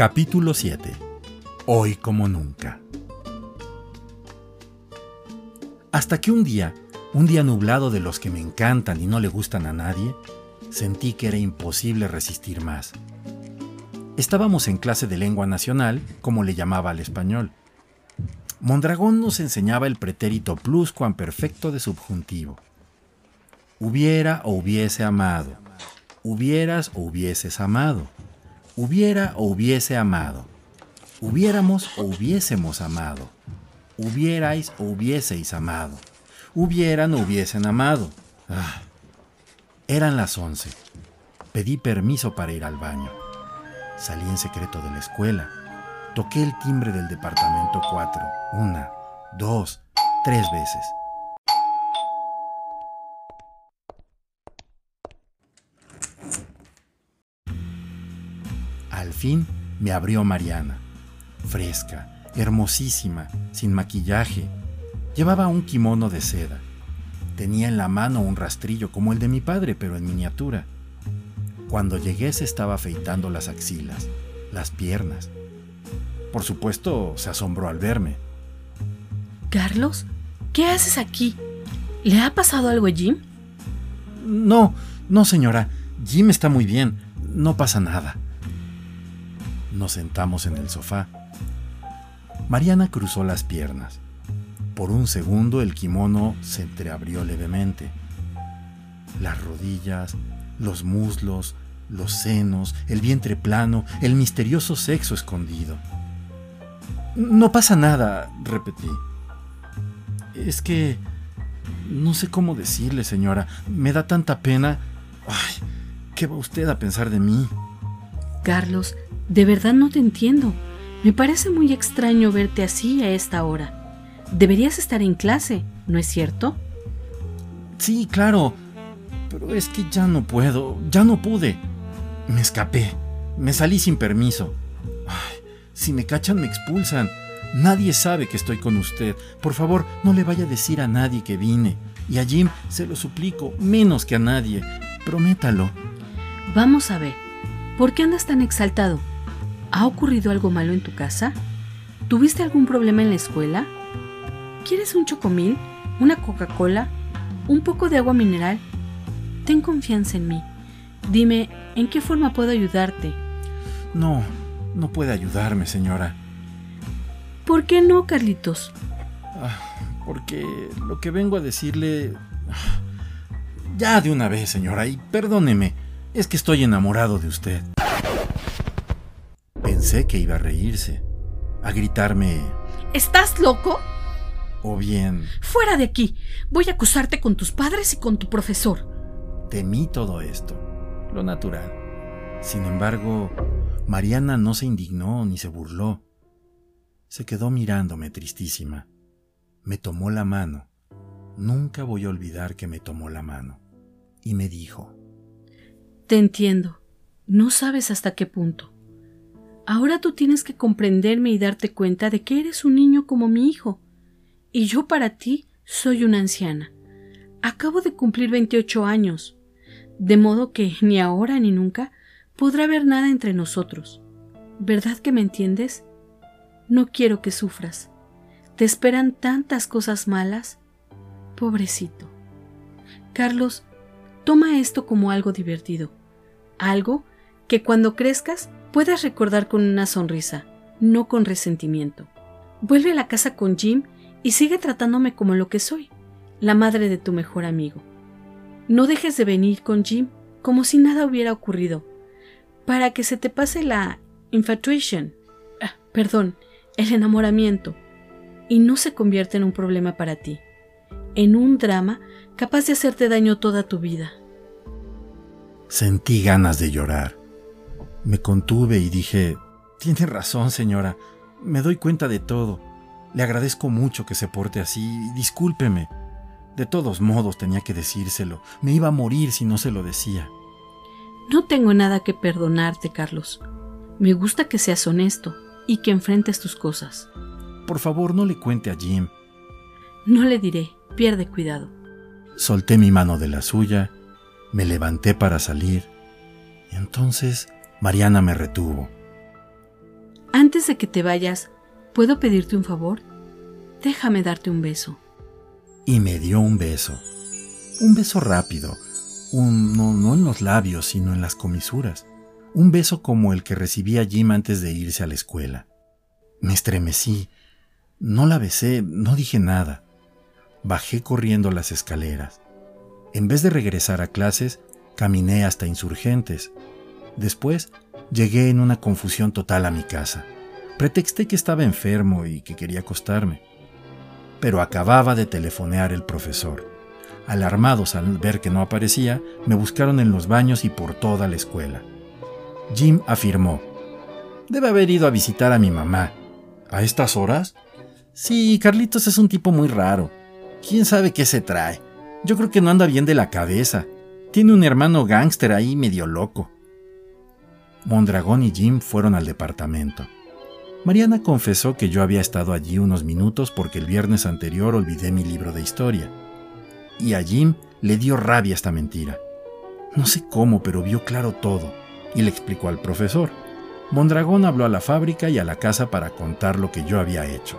Capítulo 7. Hoy como nunca. Hasta que un día, un día nublado de los que me encantan y no le gustan a nadie, sentí que era imposible resistir más. Estábamos en clase de lengua nacional, como le llamaba al español. Mondragón nos enseñaba el pretérito pluscuamperfecto de subjuntivo. Hubiera o hubiese amado. Hubieras o hubieses amado hubiera o hubiese amado, hubiéramos o hubiésemos amado, hubierais o hubieseis amado, hubieran o hubiesen amado. Ah. Eran las once. Pedí permiso para ir al baño. Salí en secreto de la escuela. Toqué el timbre del departamento 4, una, dos, tres veces. Fin me abrió Mariana, fresca, hermosísima, sin maquillaje. Llevaba un kimono de seda. Tenía en la mano un rastrillo como el de mi padre, pero en miniatura. Cuando llegué se estaba afeitando las axilas, las piernas. Por supuesto, se asombró al verme. Carlos, ¿qué haces aquí? ¿Le ha pasado algo a Jim? No, no, señora. Jim está muy bien. No pasa nada. Nos sentamos en el sofá. Mariana cruzó las piernas. Por un segundo el kimono se entreabrió levemente. Las rodillas, los muslos, los senos, el vientre plano, el misterioso sexo escondido. No pasa nada, repetí. Es que... No sé cómo decirle, señora. Me da tanta pena. Ay, ¿qué va usted a pensar de mí? Carlos, de verdad no te entiendo. Me parece muy extraño verte así a esta hora. Deberías estar en clase, ¿no es cierto? Sí, claro. Pero es que ya no puedo, ya no pude. Me escapé, me salí sin permiso. Ay, si me cachan me expulsan. Nadie sabe que estoy con usted. Por favor, no le vaya a decir a nadie que vine. Y a Jim se lo suplico, menos que a nadie. Prométalo. Vamos a ver. ¿Por qué andas tan exaltado? ¿Ha ocurrido algo malo en tu casa? ¿Tuviste algún problema en la escuela? ¿Quieres un chocomil? ¿Una Coca-Cola? ¿Un poco de agua mineral? Ten confianza en mí. Dime, ¿en qué forma puedo ayudarte? No, no puede ayudarme, señora. ¿Por qué no, Carlitos? Ah, porque lo que vengo a decirle... Ah, ya de una vez, señora, y perdóneme, es que estoy enamorado de usted. Pensé que iba a reírse, a gritarme... ¿Estás loco? O bien... Fuera de aquí. Voy a acusarte con tus padres y con tu profesor. Temí todo esto, lo natural. Sin embargo, Mariana no se indignó ni se burló. Se quedó mirándome tristísima. Me tomó la mano. Nunca voy a olvidar que me tomó la mano. Y me dijo. Te entiendo. No sabes hasta qué punto. Ahora tú tienes que comprenderme y darte cuenta de que eres un niño como mi hijo, y yo para ti soy una anciana. Acabo de cumplir 28 años, de modo que ni ahora ni nunca podrá haber nada entre nosotros. ¿Verdad que me entiendes? No quiero que sufras. Te esperan tantas cosas malas. Pobrecito. Carlos, toma esto como algo divertido, algo que cuando crezcas puedas recordar con una sonrisa, no con resentimiento. Vuelve a la casa con Jim y sigue tratándome como lo que soy, la madre de tu mejor amigo. No dejes de venir con Jim como si nada hubiera ocurrido, para que se te pase la infatuation, ah, perdón, el enamoramiento, y no se convierta en un problema para ti, en un drama capaz de hacerte daño toda tu vida. Sentí ganas de llorar. Me contuve y dije, Tiene razón, señora. Me doy cuenta de todo. Le agradezco mucho que se porte así. Discúlpeme. De todos modos tenía que decírselo. Me iba a morir si no se lo decía. No tengo nada que perdonarte, Carlos. Me gusta que seas honesto y que enfrentes tus cosas. Por favor, no le cuente a Jim. No le diré. Pierde cuidado. Solté mi mano de la suya, me levanté para salir. Y entonces Mariana me retuvo. Antes de que te vayas, ¿puedo pedirte un favor? Déjame darte un beso. Y me dio un beso. Un beso rápido. Un, no, no en los labios, sino en las comisuras. Un beso como el que recibía Jim antes de irse a la escuela. Me estremecí. No la besé, no dije nada. Bajé corriendo las escaleras. En vez de regresar a clases, caminé hasta insurgentes. Después llegué en una confusión total a mi casa. Pretexté que estaba enfermo y que quería acostarme. Pero acababa de telefonear el profesor. Alarmados al ver que no aparecía, me buscaron en los baños y por toda la escuela. Jim afirmó, Debe haber ido a visitar a mi mamá. ¿A estas horas? Sí, Carlitos es un tipo muy raro. ¿Quién sabe qué se trae? Yo creo que no anda bien de la cabeza. Tiene un hermano gángster ahí medio loco. Mondragón y Jim fueron al departamento. Mariana confesó que yo había estado allí unos minutos porque el viernes anterior olvidé mi libro de historia. Y a Jim le dio rabia esta mentira. No sé cómo, pero vio claro todo y le explicó al profesor. Mondragón habló a la fábrica y a la casa para contar lo que yo había hecho.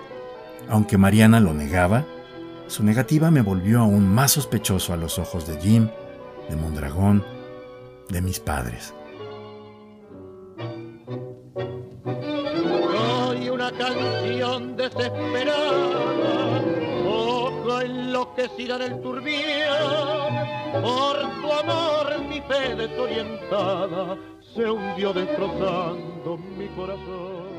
Aunque Mariana lo negaba, su negativa me volvió aún más sospechoso a los ojos de Jim, de Mondragón, de mis padres. Soy una canción desesperada, ojo enloquecida del turbión, por tu amor mi fe desorientada se hundió destrozando mi corazón.